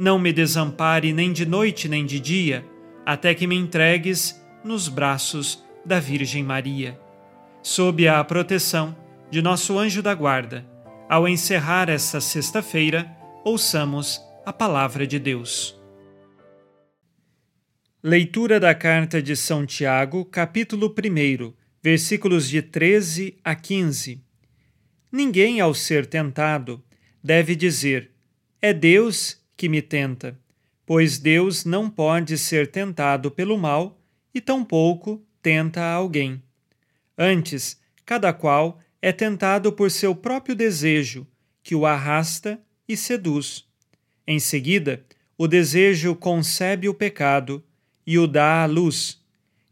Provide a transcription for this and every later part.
não me desampare nem de noite nem de dia, até que me entregues nos braços da Virgem Maria. Sob a proteção de nosso anjo da guarda, ao encerrar esta sexta-feira, ouçamos a palavra de Deus. Leitura da carta de São Tiago, capítulo 1, versículos de 13 a 15. Ninguém, ao ser tentado, deve dizer: É Deus que me tenta, pois Deus não pode ser tentado pelo mal e tampouco tenta alguém. Antes, cada qual é tentado por seu próprio desejo, que o arrasta e seduz. Em seguida, o desejo concebe o pecado e o dá à luz,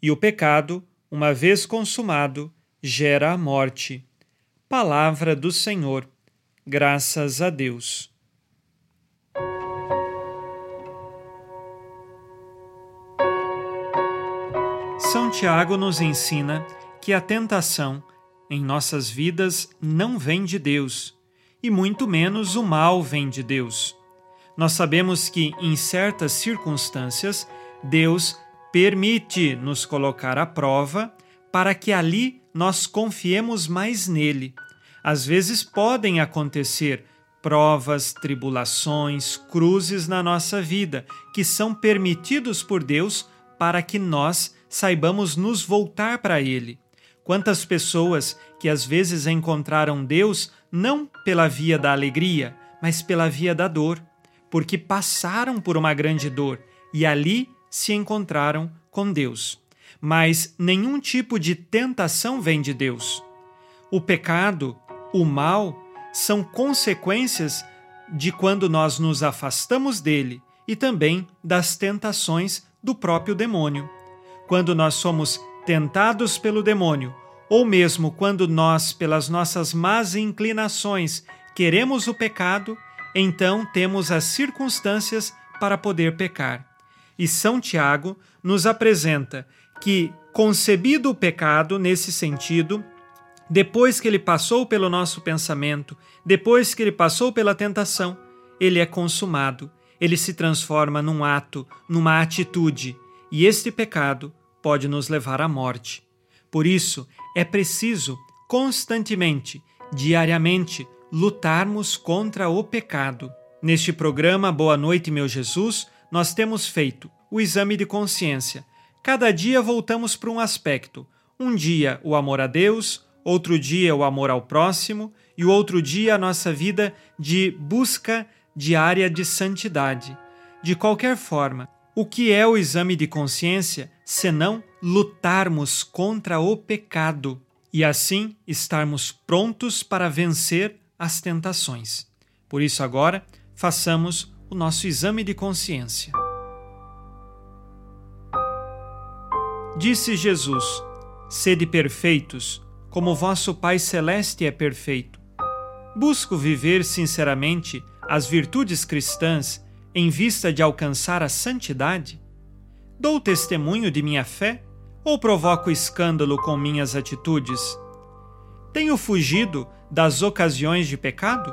e o pecado, uma vez consumado, gera a morte. Palavra do Senhor. Graças a Deus. São Tiago nos ensina que a tentação em nossas vidas não vem de Deus, e muito menos o mal vem de Deus. Nós sabemos que, em certas circunstâncias, Deus permite nos colocar à prova para que ali nós confiemos mais nele. Às vezes podem acontecer provas, tribulações, cruzes na nossa vida que são permitidos por Deus para que nós saibamos nos voltar para Ele. Quantas pessoas que às vezes encontraram Deus não pela via da alegria, mas pela via da dor, porque passaram por uma grande dor e ali se encontraram com Deus. Mas nenhum tipo de tentação vem de Deus. O pecado, o mal, são consequências de quando nós nos afastamos dele e também das tentações do próprio demônio quando nós somos tentados pelo demônio, ou mesmo quando nós, pelas nossas más inclinações, queremos o pecado, então temos as circunstâncias para poder pecar. E São Tiago nos apresenta que, concebido o pecado nesse sentido, depois que ele passou pelo nosso pensamento, depois que ele passou pela tentação, ele é consumado, ele se transforma num ato, numa atitude, e este pecado pode nos levar à morte. Por isso, é preciso constantemente, diariamente, lutarmos contra o pecado. Neste programa Boa Noite, meu Jesus, nós temos feito o exame de consciência. Cada dia voltamos para um aspecto. Um dia o amor a Deus, outro dia o amor ao próximo e o outro dia a nossa vida de busca diária de santidade. De qualquer forma, o que é o exame de consciência senão lutarmos contra o pecado e assim estarmos prontos para vencer as tentações? Por isso, agora, façamos o nosso exame de consciência. Disse Jesus: Sede perfeitos, como vosso Pai Celeste é perfeito. Busco viver sinceramente as virtudes cristãs em vista de alcançar a santidade? Dou testemunho de minha fé ou provoco escândalo com minhas atitudes? Tenho fugido das ocasiões de pecado?